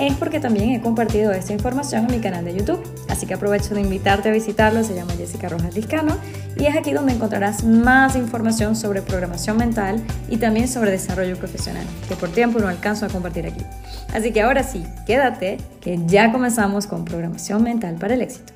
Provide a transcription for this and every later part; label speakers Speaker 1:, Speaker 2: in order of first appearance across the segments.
Speaker 1: es porque también he compartido esta información en mi canal de YouTube. Así que aprovecho de invitarte a visitarlo, se llama Jessica Rojas Discano y es aquí donde encontrarás más información sobre programación mental y también sobre desarrollo profesional, que por tiempo no alcanzo a compartir aquí. Así que ahora sí, quédate, que ya comenzamos con programación mental para el éxito.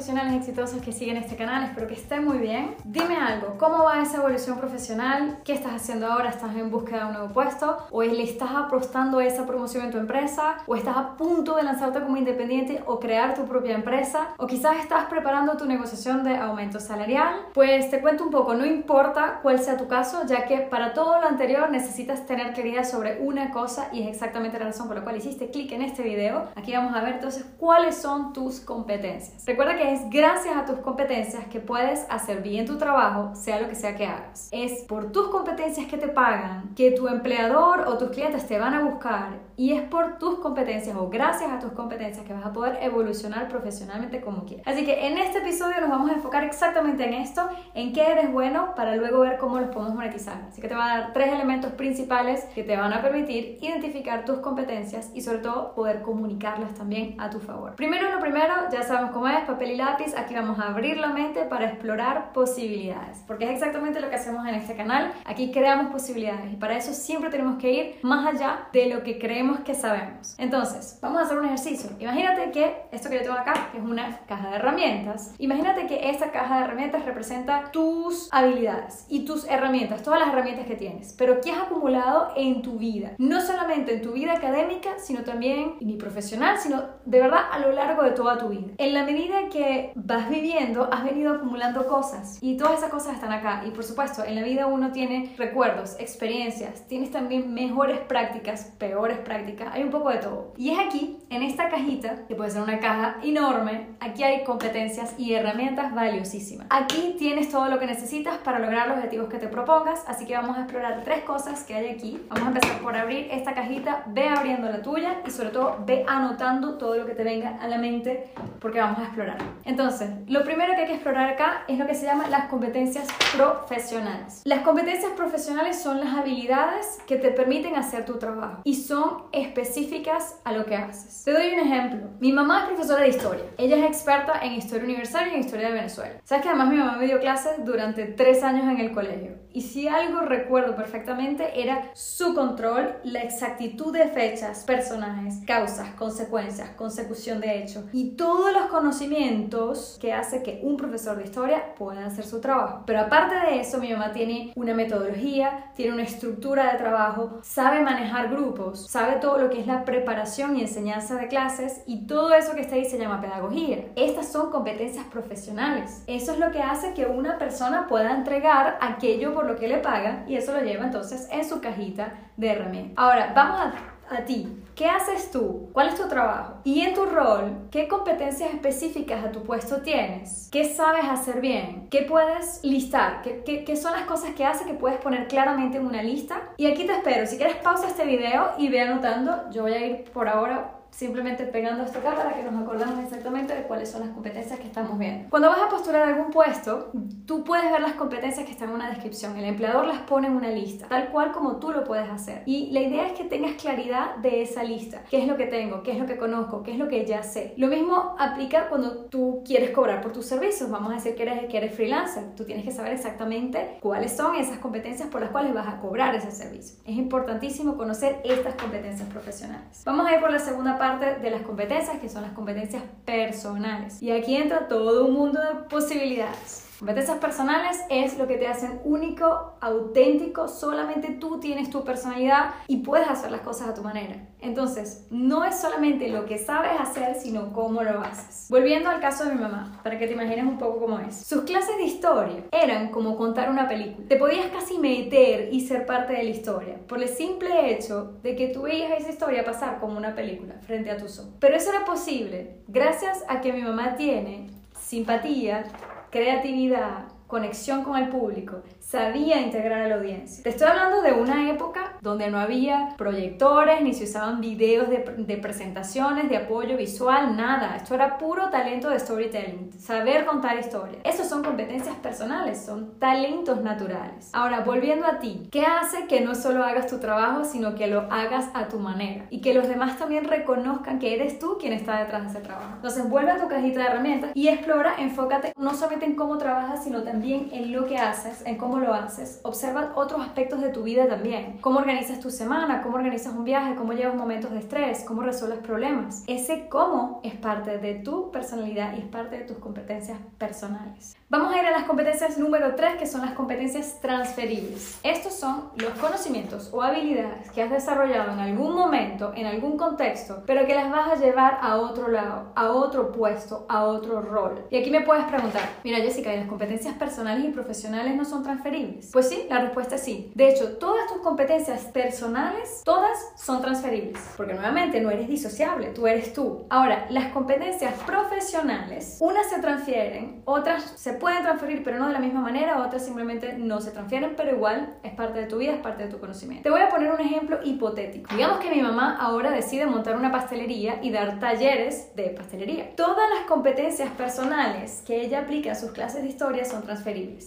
Speaker 1: Profesionales exitosos que siguen este canal, espero que estén muy bien. Dime algo, ¿cómo va esa evolución profesional? ¿Qué estás haciendo ahora? ¿Estás en búsqueda de un nuevo puesto? ¿O le estás apostando a esa promoción en tu empresa? ¿O estás a punto de lanzarte como independiente o crear tu propia empresa? ¿O quizás estás preparando tu negociación de aumento salarial? Pues te cuento un poco, no importa cuál sea tu caso, ya que para todo lo anterior necesitas tener claridad sobre una cosa y es exactamente la razón por la cual hiciste clic en este video. Aquí vamos a ver entonces cuáles son tus competencias. Recuerda que es gracias a tus competencias que puedes hacer bien tu trabajo, sea lo que sea que hagas. Es por tus competencias que te pagan, que tu empleador o tus clientes te van a buscar y es por tus competencias o gracias a tus competencias que vas a poder evolucionar profesionalmente como quieras. Así que en este episodio nos vamos a enfocar exactamente en esto, en qué eres bueno para luego ver cómo los podemos monetizar. Así que te va a dar tres elementos principales que te van a permitir identificar tus competencias y sobre todo poder comunicarlas también a tu favor. Primero lo primero, ya sabemos como es, papel y lápiz, aquí vamos a abrir la mente para explorar posibilidades, porque es exactamente lo que hacemos en este canal, aquí creamos posibilidades y para eso siempre tenemos que ir más allá de lo que creemos que sabemos. Entonces, vamos a hacer un ejercicio. Imagínate que esto que yo tengo acá, que es una caja de herramientas, imagínate que esta caja de herramientas representa tus habilidades y tus herramientas, todas las herramientas que tienes, pero que has acumulado en tu vida, no solamente en tu vida académica, sino también ni profesional, sino de verdad a lo largo de toda tu vida. En la medida que vas viviendo, has venido acumulando cosas y todas esas cosas están acá. Y por supuesto, en la vida uno tiene recuerdos, experiencias, tienes también mejores prácticas, peores prácticas, hay un poco de todo. Y es aquí, en esta cajita, que puede ser una caja enorme, aquí hay competencias y herramientas valiosísimas. Aquí tienes todo lo que necesitas para lograr los objetivos que te propongas, así que vamos a explorar tres cosas que hay aquí. Vamos a empezar por abrir esta cajita, ve abriendo la tuya y sobre todo ve anotando todo lo que te venga a la mente porque vamos a explorar. Entonces, lo primero que hay que explorar acá es lo que se llama las competencias profesionales. Las competencias profesionales son las habilidades que te permiten hacer tu trabajo y son específicas a lo que haces. Te doy un ejemplo. Mi mamá es profesora de historia. Ella es experta en historia universal y en historia de Venezuela. ¿Sabes que además mi mamá me dio clases durante tres años en el colegio? Y si algo recuerdo perfectamente era su control, la exactitud de fechas, personajes, causas, consecuencias, consecución de hechos y todos los conocimientos que hace que un profesor de historia pueda hacer su trabajo. Pero aparte de eso, mi mamá tiene una metodología, tiene una estructura de trabajo, sabe manejar grupos, sabe todo lo que es la preparación y enseñanza de clases y todo eso que está ahí se llama pedagogía. Estas son competencias profesionales. Eso es lo que hace que una persona pueda entregar aquello por lo que le pagan y eso lo lleva entonces en su cajita de herramientas. Ahora, vamos a a ti. ¿Qué haces tú? ¿Cuál es tu trabajo? Y en tu rol, ¿qué competencias específicas a tu puesto tienes? ¿Qué sabes hacer bien? ¿Qué puedes listar? ¿Qué, qué, qué son las cosas que haces que puedes poner claramente en una lista? Y aquí te espero. Si quieres, pausa este video y ve anotando. Yo voy a ir por ahora simplemente pegando esto acá para que nos acordemos exactamente de cuáles son las competencias que estamos viendo. Cuando vas a postular algún puesto, tú puedes ver las competencias que están en una descripción. El empleador las pone en una lista, tal cual como tú lo puedes hacer. Y la idea es que tengas claridad de esa lista. ¿Qué es lo que tengo? ¿Qué es lo que conozco? ¿Qué es lo que ya sé? Lo mismo aplica cuando tú quieres cobrar por tus servicios. Vamos a decir que eres, que eres freelancer. Tú tienes que saber exactamente cuáles son esas competencias por las cuales vas a cobrar ese servicio. Es importantísimo conocer estas competencias profesionales. Vamos a ir por la segunda parte de las competencias, que son las competencias personales. Y aquí entra todo un mundo de posibilidades. Competencias personales es lo que te hacen único, auténtico, solamente tú tienes tu personalidad y puedes hacer las cosas a tu manera. Entonces, no es solamente lo que sabes hacer, sino cómo lo haces. Volviendo al caso de mi mamá, para que te imagines un poco cómo es. Sus clases de historia eran como contar una película. Te podías casi meter y ser parte de la historia, por el simple hecho de que tú veías esa historia pasar como una película frente a tus ojos. Pero eso era posible gracias a que mi mamá tiene simpatía, creatividad, conexión con el público, sabía integrar a la audiencia. Te estoy hablando de una época donde no había proyectores, ni se usaban videos de, de presentaciones, de apoyo visual, nada. Esto era puro talento de storytelling, saber contar historias. Esas son competencias personales, son talentos naturales. Ahora, volviendo a ti, ¿qué hace que no solo hagas tu trabajo, sino que lo hagas a tu manera? Y que los demás también reconozcan que eres tú quien está detrás de ese trabajo. Entonces, vuelve a tu cajita de herramientas y explora, enfócate no solamente en cómo trabajas, sino también en lo que haces, en cómo lo haces. Observa otros aspectos de tu vida también. Cómo organizas tu semana, cómo organizas un viaje, cómo llevas momentos de estrés, cómo resuelves problemas. Ese cómo es parte de tu personalidad y es parte de tus competencias personales. Vamos a ir a las competencias número 3, que son las competencias transferibles. Estos son los conocimientos o habilidades que has desarrollado en algún momento, en algún contexto, pero que las vas a llevar a otro lado, a otro puesto, a otro rol. Y aquí me puedes preguntar, mira Jessica, ¿y las competencias personales y profesionales no son transferibles? Pues sí, la respuesta es sí. De hecho, todas tus competencias personales, todas son transferibles, porque nuevamente no eres disociable, tú eres tú. Ahora, las competencias profesionales, unas se transfieren, otras se pueden transferir, pero no de la misma manera, otras simplemente no se transfieren, pero igual es parte de tu vida, es parte de tu conocimiento. Te voy a poner un ejemplo hipotético. Digamos que mi mamá ahora decide montar una pastelería y dar talleres de pastelería. Todas las competencias personales que ella aplica a sus clases de historia son transferibles.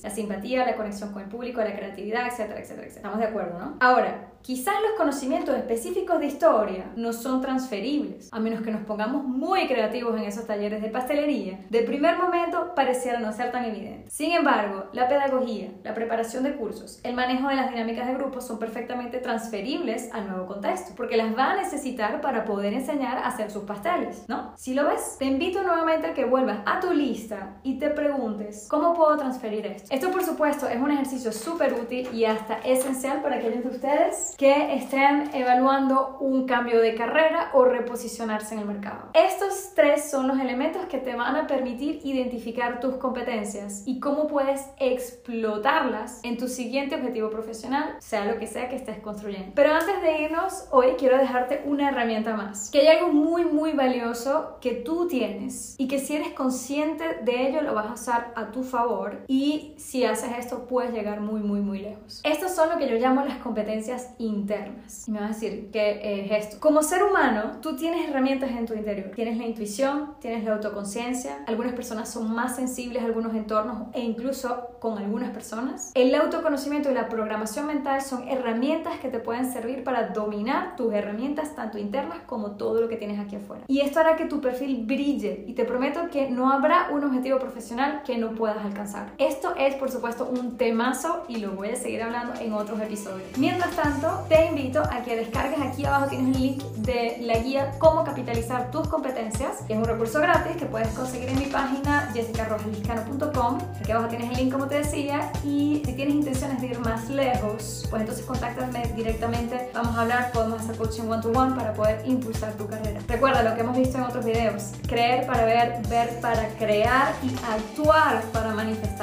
Speaker 1: La simpatía, la conexión con el público, la creatividad, etcétera, etcétera, etcétera. Estamos de acuerdo, ¿no? Ahora, Quizás los conocimientos específicos de historia no son transferibles, a menos que nos pongamos muy creativos en esos talleres de pastelería. De primer momento pareciera no ser tan evidente. Sin embargo, la pedagogía, la preparación de cursos, el manejo de las dinámicas de grupos son perfectamente transferibles al nuevo contexto, porque las va a necesitar para poder enseñar a hacer sus pasteles, ¿no? Si lo ves, te invito nuevamente a que vuelvas a tu lista y te preguntes, ¿cómo puedo transferir esto? Esto, por supuesto, es un ejercicio súper útil y hasta esencial para aquellos de ustedes que estén evaluando un cambio de carrera o reposicionarse en el mercado. Estos tres son los elementos que te van a permitir identificar tus competencias y cómo puedes explotarlas en tu siguiente objetivo profesional, sea lo que sea que estés construyendo. Pero antes de irnos, hoy quiero dejarte una herramienta más, que hay algo muy muy valioso que tú tienes y que si eres consciente de ello lo vas a usar a tu favor y si haces esto puedes llegar muy muy muy lejos. Estos son lo que yo llamo las competencias internas. Y me vas a decir, ¿qué es esto? Como ser humano, tú tienes herramientas en tu interior. Tienes la intuición, tienes la autoconciencia. Algunas personas son más sensibles a algunos entornos e incluso con algunas personas. El autoconocimiento y la programación mental son herramientas que te pueden servir para dominar tus herramientas tanto internas como todo lo que tienes aquí afuera. Y esto hará que tu perfil brille y te prometo que no habrá un objetivo profesional que no puedas alcanzar. Esto es por supuesto un temazo y lo voy a seguir hablando en otros episodios. Mientras tanto, te invito a que descargues aquí abajo tienes el link de la guía Cómo capitalizar tus competencias, es un recurso gratis que puedes conseguir en mi página jessicarojaliscano.com. Aquí abajo tienes el link como te decía y si tienes intenciones de ir más lejos, pues entonces contáctame directamente, vamos a hablar, podemos hacer coaching one to one para poder impulsar tu carrera. Recuerda lo que hemos visto en otros videos, creer para ver, ver para crear y actuar para manifestar.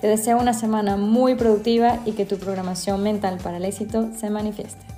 Speaker 1: Te deseo una semana muy productiva y que tu programación mental para el éxito se manifieste.